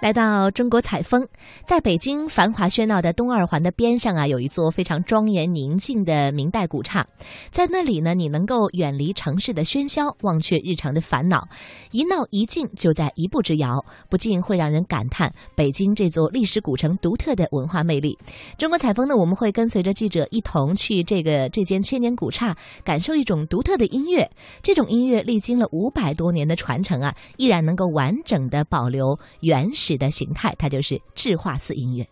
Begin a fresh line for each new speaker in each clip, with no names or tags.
来到中国采风，在北京繁华喧闹的东二环的边上啊，有一座非常庄严宁静的明代古刹。在那里呢，你能够远离城市的喧嚣，忘却日常的烦恼，一闹一静就在一步之遥，不禁会让人感叹北京这座历史古城独特的文化魅力。中国采风呢，我们会跟随着记者一同去这个这间千年古刹，感受一种独特的音乐。这种音乐历经了五百多年的传承啊，依然能够完整的保留原始指的形态，它就是智化寺音乐。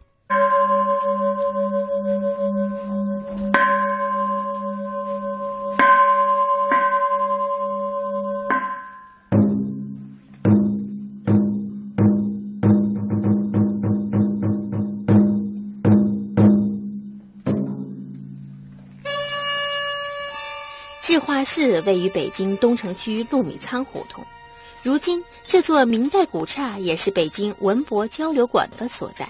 智化寺位于北京东城区陆米仓胡同，如今这座明代古刹也是北京文博交流馆的所在。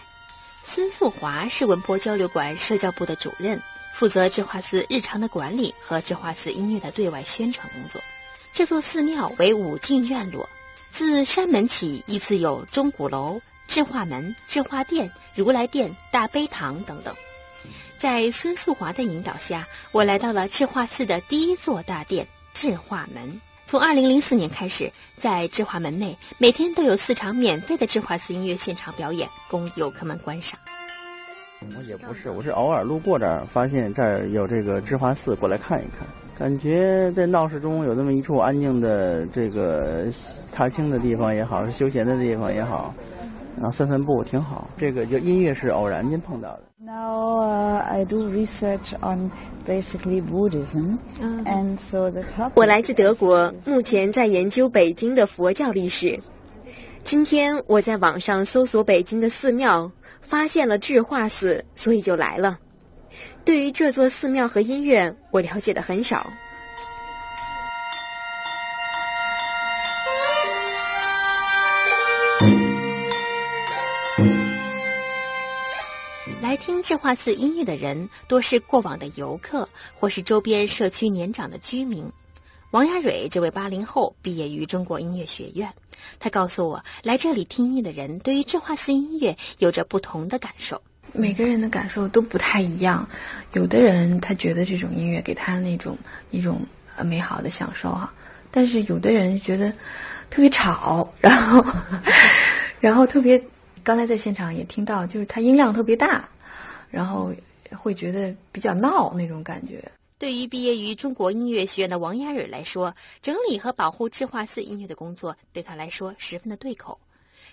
孙素华是文博交流馆社教部的主任，负责智化寺日常的管理和智化寺音乐的对外宣传工作。这座寺庙为五进院落，自山门起依次有钟鼓楼、智化门、智化殿、如来殿、大悲堂等等。在孙素华的引导下，我来到了智化寺的第一座大殿智化门。从二零零四年开始，在智华门内每天都有四场免费的智华寺音乐现场表演供游客们观赏。
我也不是，我是偶尔路过这儿，发现这儿有这个智华寺，过来看一看。感觉在闹市中有这么一处安静的这个踏青的地方也好，是休闲的地方也好，然后散散步挺好。这个就音乐是偶然间碰到的。
Now uh, I do research on basically Buddhism, and so the topic.
我来自德国，目前在研究北京的佛教历史。今天我在网上搜索北京的寺庙，发现了智化寺，所以就来了。对于这座寺庙和音乐，我了解的很少。来听智化寺音乐的人多是过往的游客，或是周边社区年长的居民。王亚蕊这位八零后毕业于中国音乐学院，他告诉我，来这里听音乐的人对于智化寺音乐有着不同的感受。
每个人的感受都不太一样，有的人他觉得这种音乐给他那种一种呃美好的享受哈、但是有的人觉得特别吵，然后 然后特别，刚才在现场也听到，就是他音量特别大，然后会觉得比较闹那种感觉。
对于毕业于中国音乐学院的王亚蕊来说，整理和保护智化寺音乐的工作对他来说十分的对口。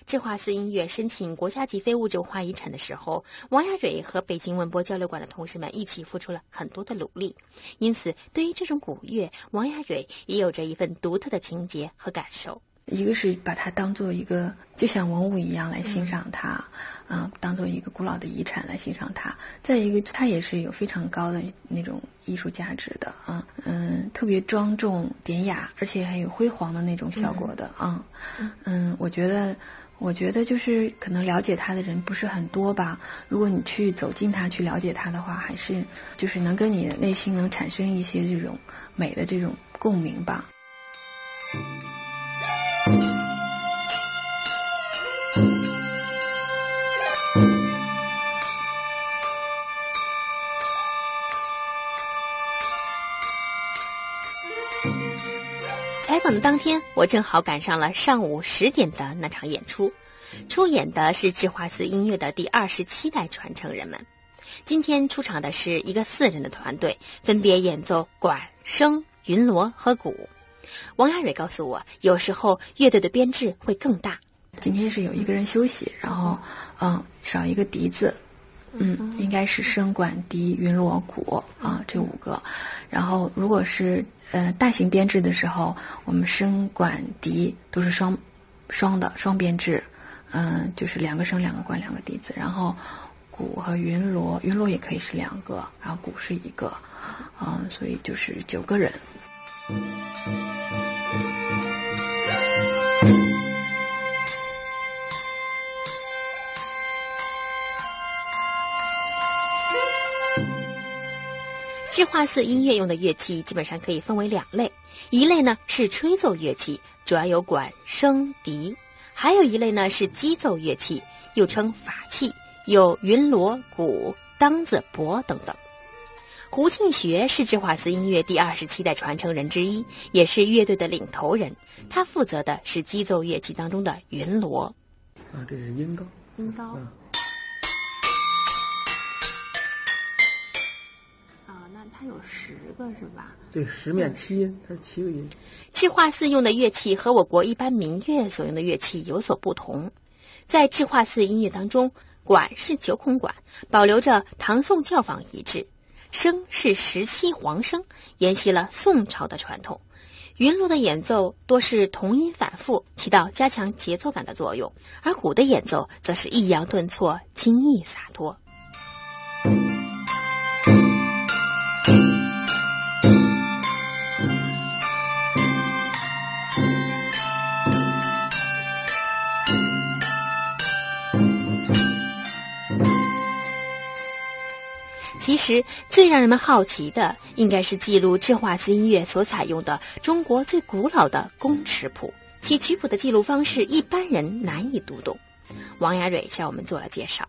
智化寺音乐申请国家级非物质文化遗产的时候，王亚蕊和北京文博交流馆的同事们一起付出了很多的努力，因此对于这种古乐，王亚蕊也有着一份独特的情结和感受。
一个是把它当做一个就像文物一样来欣赏它，啊、当做一个古老的遗产来欣赏它。再一个，它也是有非常高的那种艺术价值的啊，嗯，特别庄重典雅，而且还有辉煌的那种效果的啊，嗯，我觉得。我觉得就是可能了解它的人不是很多吧。如果你去走进它，去了解它的话，还是就是能跟你的内心能产生一些这种美的这种共鸣吧。
采访的当天，我正好赶上了上午十点的那场演出，出演的是智化寺音乐的第二十七代传承人们。今天出场的是一个四人的团队，分别演奏管、笙、云锣和鼓。王亚蕊告诉我，有时候乐队的编制会更大。
今天是有一个人休息，然后嗯少一个笛子，嗯，应该是笙管笛云锣鼓啊这五个。然后如果是呃大型编制的时候，我们笙管笛都是双双的双编制，嗯，就是两个笙两个管两个笛子，然后鼓和云锣，云锣也可以是两个，然后鼓是一个，嗯，所以就是九个人。
智化寺音乐用的乐器基本上可以分为两类，一类呢是吹奏乐器，主要有管、笙、笛；还有一类呢是击奏乐器，又称法器，有云锣、鼓、铛子、钹等等。胡庆学是智化寺音乐第二十七代传承人之一，也是乐队的领头人。他负责的是击奏乐器当中的云锣。
啊，这是音高。
音高。啊，那它有十个是吧？
对，十面七音，它是七个音。
智化寺用的乐器和我国一般民乐所用的乐器有所不同，在智化寺音乐当中，管是九孔管，保留着唐宋教坊遗制。笙是十七黄笙，沿袭了宋朝的传统。云锣的演奏多是同音反复，起到加强节奏感的作用；而鼓的演奏则是抑扬顿挫，轻易洒脱。其实最让人们好奇的，应该是记录智化寺音乐所采用的中国最古老的宫尺谱，其曲谱的记录方式一般人难以读懂。王雅蕊向我们做了介绍。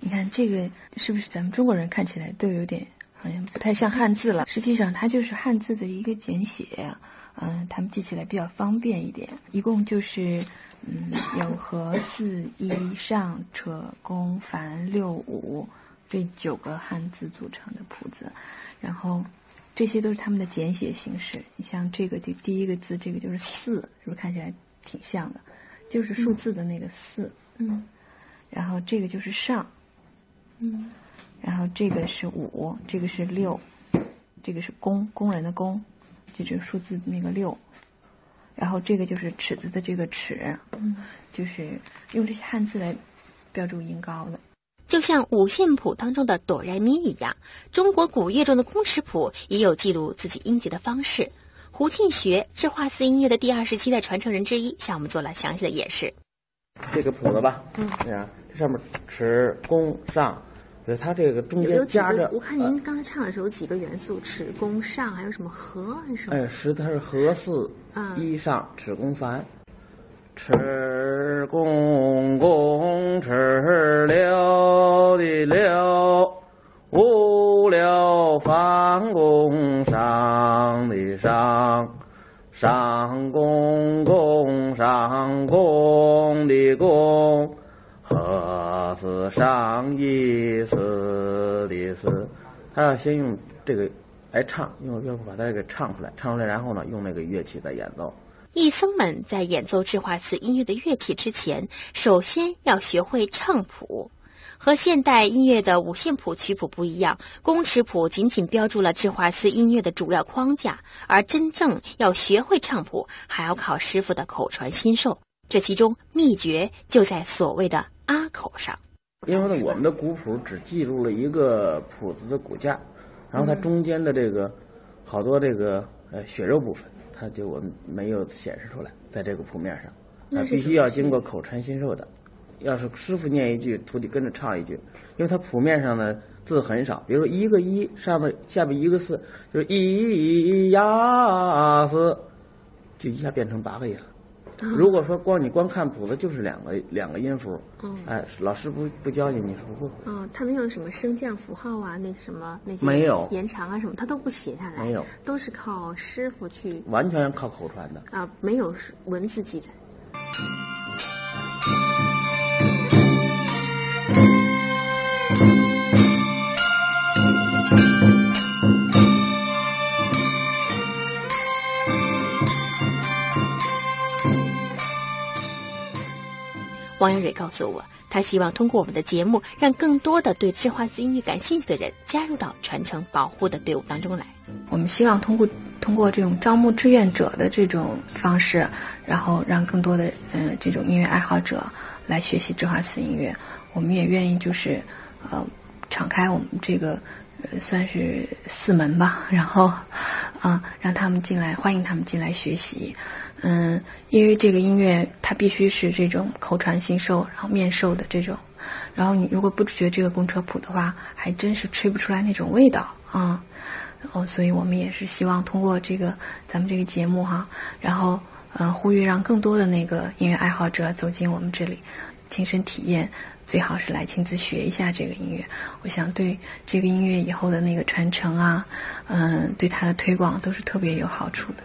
你看这个是不是咱们中国人看起来都有点好像不太像汉字了？实际上它就是汉字的一个简写，嗯，他们记起来比较方便一点。一共就是嗯有和四一上扯宫繁六五。这九个汉字组成的谱子，然后这些都是他们的简写形式。你像这个第第一个字，这个就是四，是不是看起来挺像的？就是数字的那个四。
嗯。
然后这个就是上。
嗯。
然后这个是五，这个是六，这个是工工人的工，这就是数字那个六。然后这个就是尺子的这个尺，
嗯，
就是用这些汉字来标注音高的。
就像五线谱当中的哆来咪一样，中国古乐中的空尺谱也有记录自己音节的方式。胡庆学，是化四音乐的第二十七代传承人之一，向我们做了详细的演示。
这个谱子吧，嗯，这样，这上面尺、弓、上，就是它这个中间夹着。
我看您刚才唱的时候有几个元素：尺、弓、上，还有什么和还是什么？
哎，十它是和四一上，尺、宫、繁。吃公公尺六的六，五六方公上的上，上公公上公的公，和四上一四的四。他要先用这个来唱，用乐谱把它给唱出来，唱出来，然后呢，用那个乐器再演奏。
艺僧们在演奏智化寺音乐的乐器之前，首先要学会唱谱。和现代音乐的五线谱曲谱不一样，宫尺谱仅仅标注了智化寺音乐的主要框架，而真正要学会唱谱，还要靠师傅的口传心授。这其中秘诀就在所谓的阿口上。
因为呢，我们的古谱只记录了一个谱子的骨架，然后它中间的这个好多这个呃血肉部分。它就我们没有显示出来，在这个谱面上，
那
必须要经过口传心授的。要是师傅念一句，徒弟跟着唱一句，因为它谱面上呢字很少，比如说一个一上面下面一个四，就是一呀四，就一下变成八个音了。如果说光你光看谱子，就是两个两个音符，哎，老师不不教你，你说不？
哦，他没有什么升降符号啊，那什么那些
没有。
延长啊什么，他都不写下来，
没有，
都是靠师傅去，
完全靠口传的。
啊，没有文字记载。王阳蕊告诉我，他希望通过我们的节目，让更多的对智化寺音乐感兴趣的人加入到传承保护的队伍当中来。
我们希望通过通过这种招募志愿者的这种方式，然后让更多的嗯这种音乐爱好者来学习智化寺音乐。我们也愿意就是呃敞开我们这个算是四门吧，然后啊让他们进来，欢迎他们进来学习。嗯，因为这个音乐它必须是这种口传心授，然后面授的这种然后你如果不学这个公车谱的话，还真是吹不出来那种味道啊。哦，所以我们也是希望通过这个咱们这个节目哈，然后嗯，呼吁让更多的那个音乐爱好者走进我们这里，亲身体验，最好是来亲自学一下这个音乐。我想对这个音乐以后的那个传承啊，嗯，对它的推广都是特别有好处的。